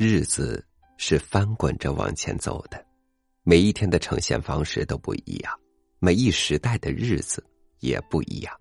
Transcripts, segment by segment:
日子是翻滚着往前走的，每一天的呈现方式都不一样，每一时代的日子也不一样，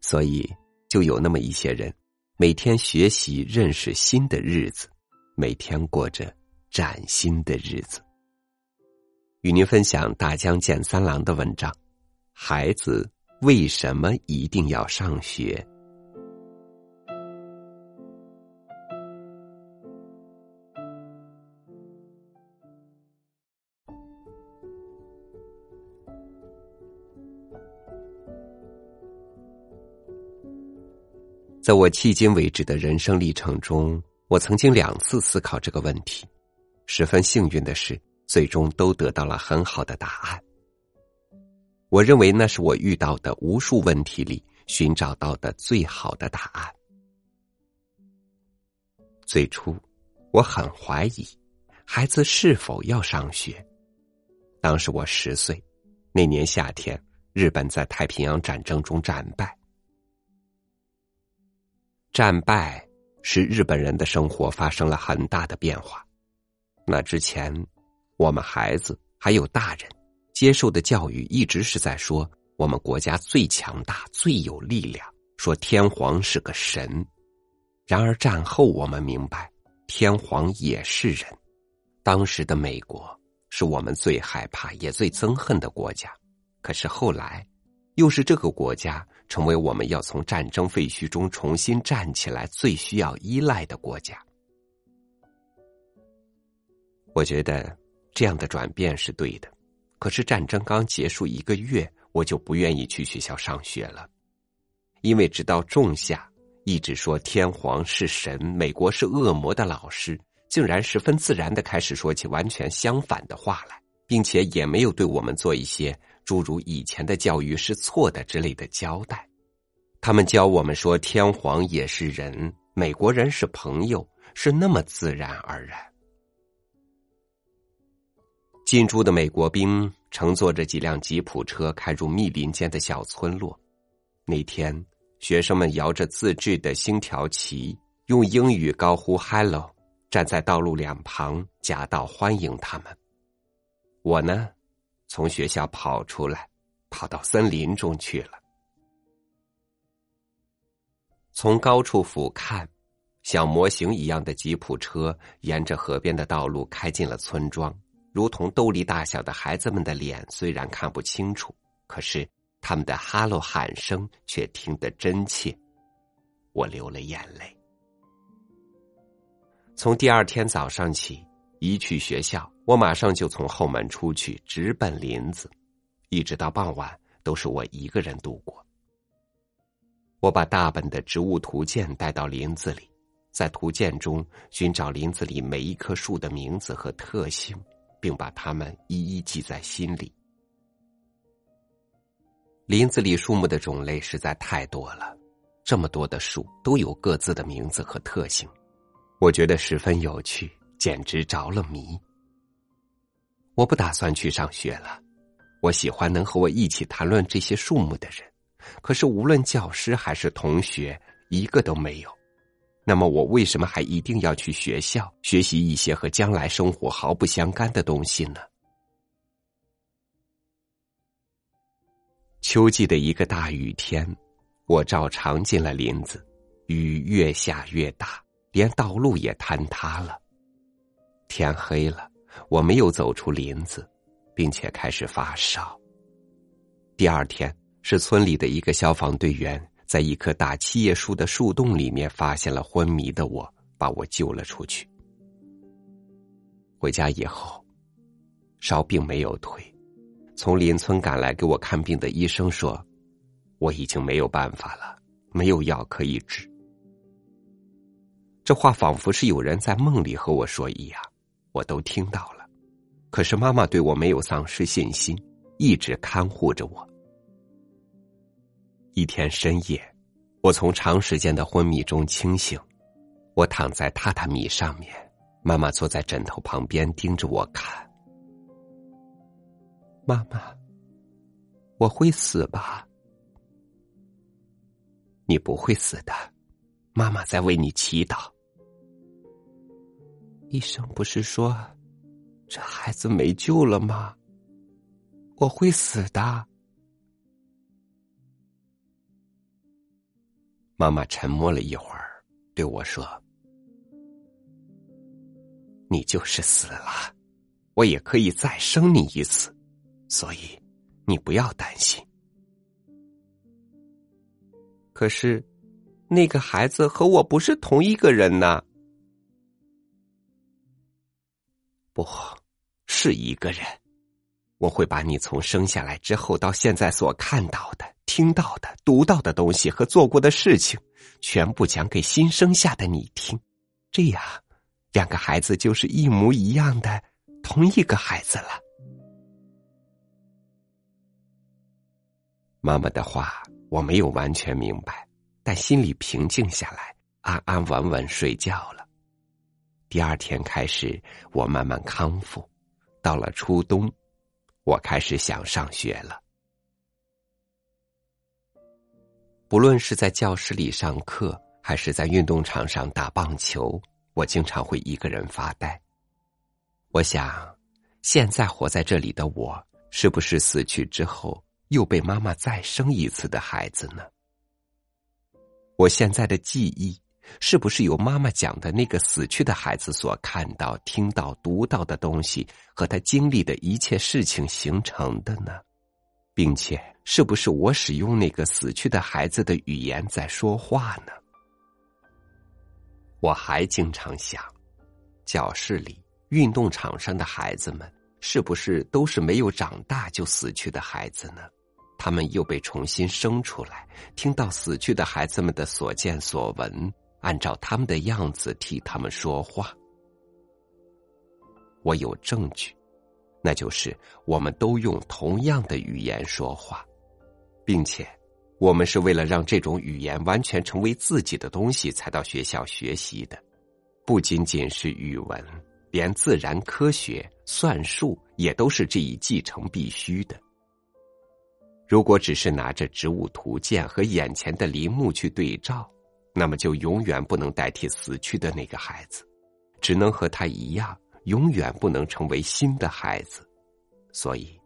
所以就有那么一些人，每天学习认识新的日子，每天过着崭新的日子。与您分享大江健三郎的文章：孩子为什么一定要上学？在我迄今为止的人生历程中，我曾经两次思考这个问题，十分幸运的是，最终都得到了很好的答案。我认为那是我遇到的无数问题里寻找到的最好的答案。最初，我很怀疑孩子是否要上学。当时我十岁，那年夏天，日本在太平洋战争中战败。战败使日本人的生活发生了很大的变化。那之前，我们孩子还有大人接受的教育一直是在说我们国家最强大、最有力量，说天皇是个神。然而战后我们明白，天皇也是人。当时的美国是我们最害怕也最憎恨的国家，可是后来，又是这个国家。成为我们要从战争废墟中重新站起来最需要依赖的国家。我觉得这样的转变是对的，可是战争刚结束一个月，我就不愿意去学校上学了，因为直到仲夏，一直说天皇是神，美国是恶魔的老师，竟然十分自然的开始说起完全相反的话来，并且也没有对我们做一些。诸如以前的教育是错的之类的交代，他们教我们说天皇也是人，美国人是朋友，是那么自然而然。进驻的美国兵乘坐着几辆吉普车开入密林间的小村落。那天，学生们摇着自制的星条旗，用英语高呼 “hello”，站在道路两旁夹道欢迎他们。我呢？从学校跑出来，跑到森林中去了。从高处俯瞰，像模型一样的吉普车沿着河边的道路开进了村庄，如同豆粒大小的孩子们的脸，虽然看不清楚，可是他们的哈喽喊声却听得真切。我流了眼泪。从第二天早上起。一去学校，我马上就从后门出去，直奔林子，一直到傍晚都是我一个人度过。我把大本的植物图鉴带到林子里，在图鉴中寻找林子里每一棵树的名字和特性，并把它们一一记在心里。林子里树木的种类实在太多了，这么多的树都有各自的名字和特性，我觉得十分有趣。简直着了迷。我不打算去上学了，我喜欢能和我一起谈论这些树木的人，可是无论教师还是同学，一个都没有。那么我为什么还一定要去学校学习一些和将来生活毫不相干的东西呢？秋季的一个大雨天，我照常进了林子，雨越下越大，连道路也坍塌了。天黑了，我没有走出林子，并且开始发烧。第二天，是村里的一个消防队员在一棵大七叶树的树洞里面发现了昏迷的我，把我救了出去。回家以后，烧并没有退。从邻村赶来给我看病的医生说，我已经没有办法了，没有药可以治。这话仿佛是有人在梦里和我说一样。我都听到了，可是妈妈对我没有丧失信心，一直看护着我。一天深夜，我从长时间的昏迷中清醒，我躺在榻榻米上面，妈妈坐在枕头旁边盯着我看。妈妈，我会死吧？你不会死的，妈妈在为你祈祷。医生不是说这孩子没救了吗？我会死的。妈妈沉默了一会儿，对我说：“你就是死了，我也可以再生你一次，所以你不要担心。”可是，那个孩子和我不是同一个人呢。不好是一个人，我会把你从生下来之后到现在所看到的。听到的、读到的东西和做过的事情，全部讲给新生下的你听，这样，两个孩子就是一模一样的同一个孩子了。妈妈的话我没有完全明白，但心里平静下来，安安稳稳睡觉了。第二天开始，我慢慢康复。到了初冬，我开始想上学了。不论是在教室里上课，还是在运动场上打棒球，我经常会一个人发呆。我想，现在活在这里的我，是不是死去之后又被妈妈再生一次的孩子呢？我现在的记忆，是不是由妈妈讲的那个死去的孩子所看到、听到、读到的东西和他经历的一切事情形成的呢？并且，是不是我使用那个死去的孩子的语言在说话呢？我还经常想，教室里、运动场上的孩子们，是不是都是没有长大就死去的孩子呢？他们又被重新生出来，听到死去的孩子们的所见所闻，按照他们的样子替他们说话。我有证据。那就是我们都用同样的语言说话，并且我们是为了让这种语言完全成为自己的东西才到学校学习的，不仅仅是语文，连自然科学、算术也都是这一继承必须的。如果只是拿着植物图鉴和眼前的林木去对照，那么就永远不能代替死去的那个孩子，只能和他一样。永远不能成为新的孩子，所以，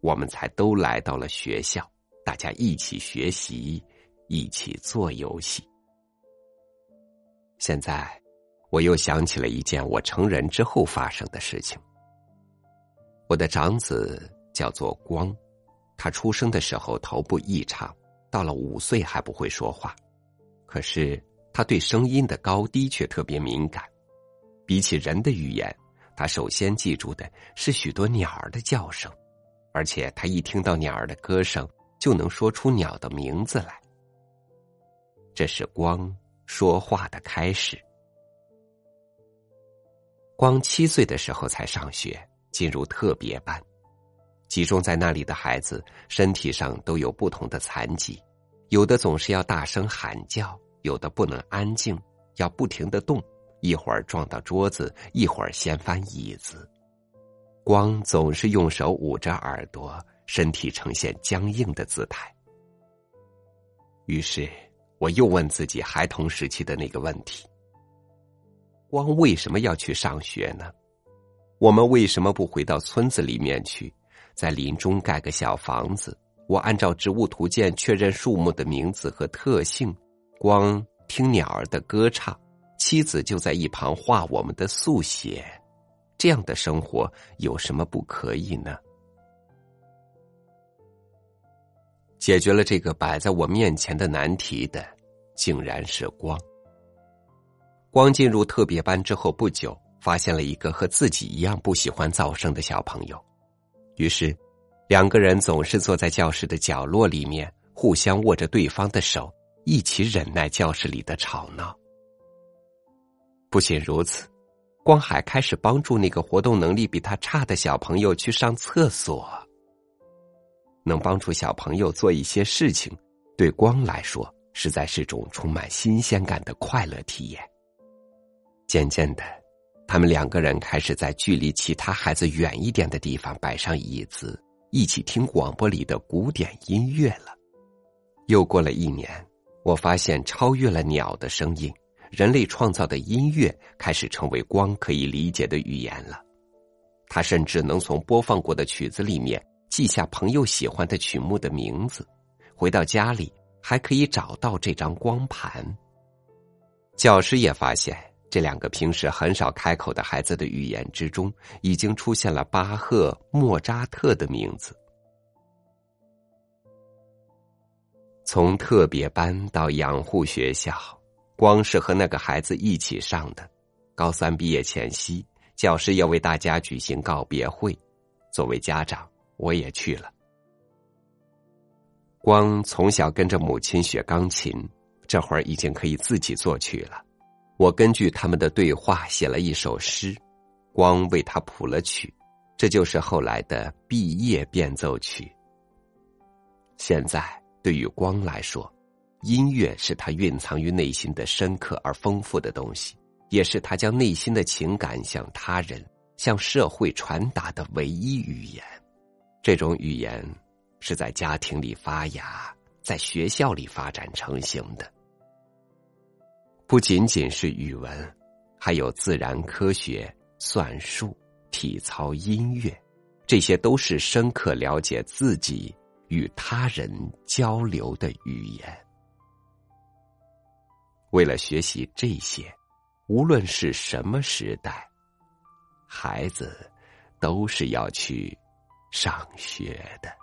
我们才都来到了学校，大家一起学习，一起做游戏。现在，我又想起了一件我成人之后发生的事情。我的长子叫做光，他出生的时候头部异常，到了五岁还不会说话，可是他对声音的高低却特别敏感，比起人的语言。他首先记住的是许多鸟儿的叫声，而且他一听到鸟儿的歌声，就能说出鸟的名字来。这是光说话的开始。光七岁的时候才上学，进入特别班，集中在那里的孩子身体上都有不同的残疾，有的总是要大声喊叫，有的不能安静，要不停的动。一会儿撞到桌子，一会儿掀翻椅子，光总是用手捂着耳朵，身体呈现僵硬的姿态。于是，我又问自己孩童时期的那个问题：光为什么要去上学呢？我们为什么不回到村子里面去，在林中盖个小房子？我按照植物图鉴确认树木的名字和特性，光听鸟儿的歌唱。妻子就在一旁画我们的速写，这样的生活有什么不可以呢？解决了这个摆在我面前的难题的，竟然是光。光进入特别班之后不久，发现了一个和自己一样不喜欢噪声的小朋友，于是两个人总是坐在教室的角落里面，互相握着对方的手，一起忍耐教室里的吵闹。不仅如此，光还开始帮助那个活动能力比他差的小朋友去上厕所。能帮助小朋友做一些事情，对光来说实在是种充满新鲜感的快乐体验。渐渐的，他们两个人开始在距离其他孩子远一点的地方摆上椅子，一起听广播里的古典音乐了。又过了一年，我发现超越了鸟的声音。人类创造的音乐开始成为光可以理解的语言了。他甚至能从播放过的曲子里面记下朋友喜欢的曲目的名字，回到家里还可以找到这张光盘。教师也发现，这两个平时很少开口的孩子的语言之中，已经出现了巴赫、莫扎特的名字。从特别班到养护学校，光是和那个孩子一起上的。高三毕业前夕。教师要为大家举行告别会，作为家长，我也去了。光从小跟着母亲学钢琴，这会儿已经可以自己作曲了。我根据他们的对话写了一首诗，光为他谱了曲，这就是后来的毕业变奏曲。现在对于光来说，音乐是他蕴藏于内心的深刻而丰富的东西。也是他将内心的情感向他人、向社会传达的唯一语言。这种语言是在家庭里发芽，在学校里发展成型的。不仅仅是语文，还有自然科学、算术、体操、音乐，这些都是深刻了解自己与他人交流的语言。为了学习这些。无论是什么时代，孩子都是要去上学的。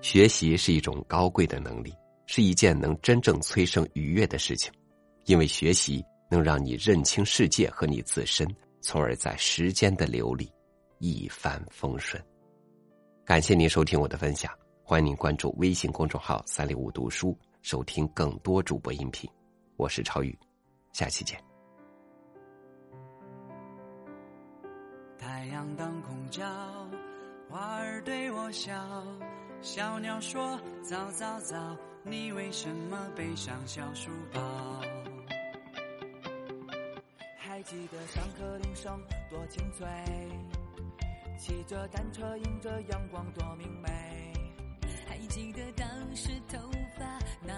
学习是一种高贵的能力。是一件能真正催生愉悦的事情，因为学习能让你认清世界和你自身，从而在时间的流里一帆风顺。感谢您收听我的分享，欢迎您关注微信公众号“三六五读书”，收听更多主播音频。我是超宇，下期见。太阳当空照，花儿对我笑，小鸟说：“早早早。”你为什么背上小书包？还记得上课铃声多清脆，骑着单车迎着阳光多明媚。还记得当时头发那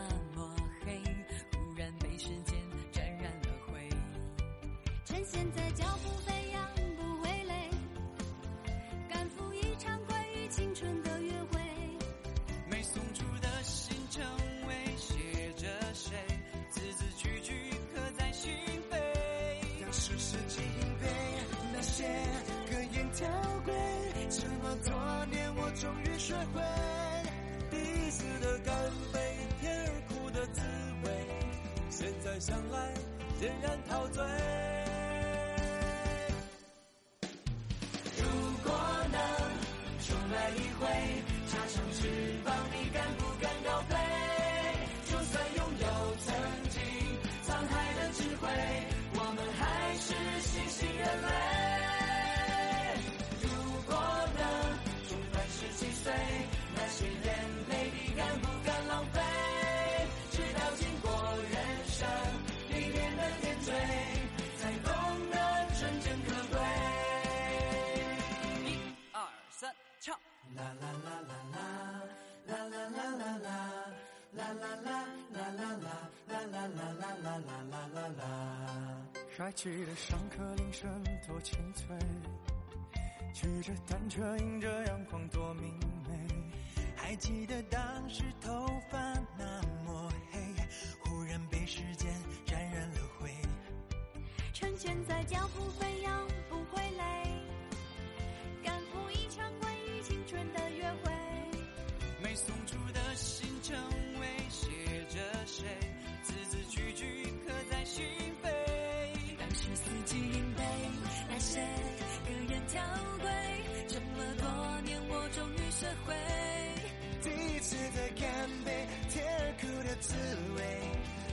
学会，彼此的干杯，甜而苦的滋味，现在想来仍然陶醉。还记得上课铃声多清脆，骑着单车迎着阳光多明媚。还记得当时头发那么黑，忽然被时间沾染了灰。成全在脚步飞扬不会累，赶赴一场关于青春的约会。没送出四季应背那些格言条规，这么多年我终于学会，第一次的干杯，甜而苦的滋味，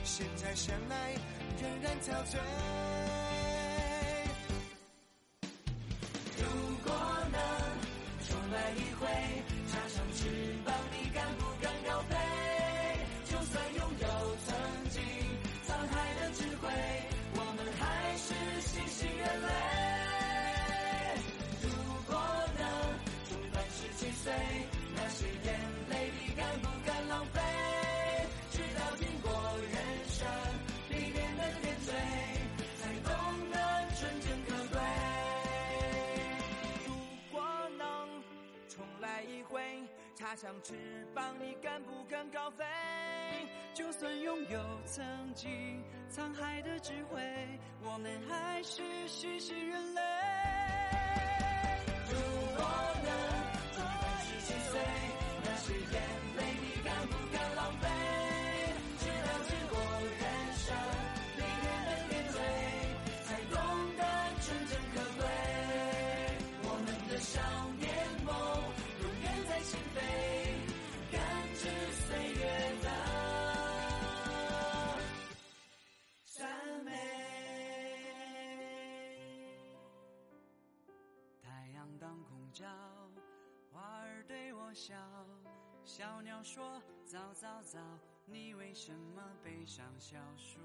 现在想来仍然陶醉。插上翅膀，你敢不敢高飞？就算拥有曾经沧海的智慧，我们还是息息人类。如果能重返十七岁，那些眼泪你敢不敢浪费？直到见过人生历练的点缀，才懂得纯真可贵。我们的少我笑，小鸟说早早早，你为什么背上小书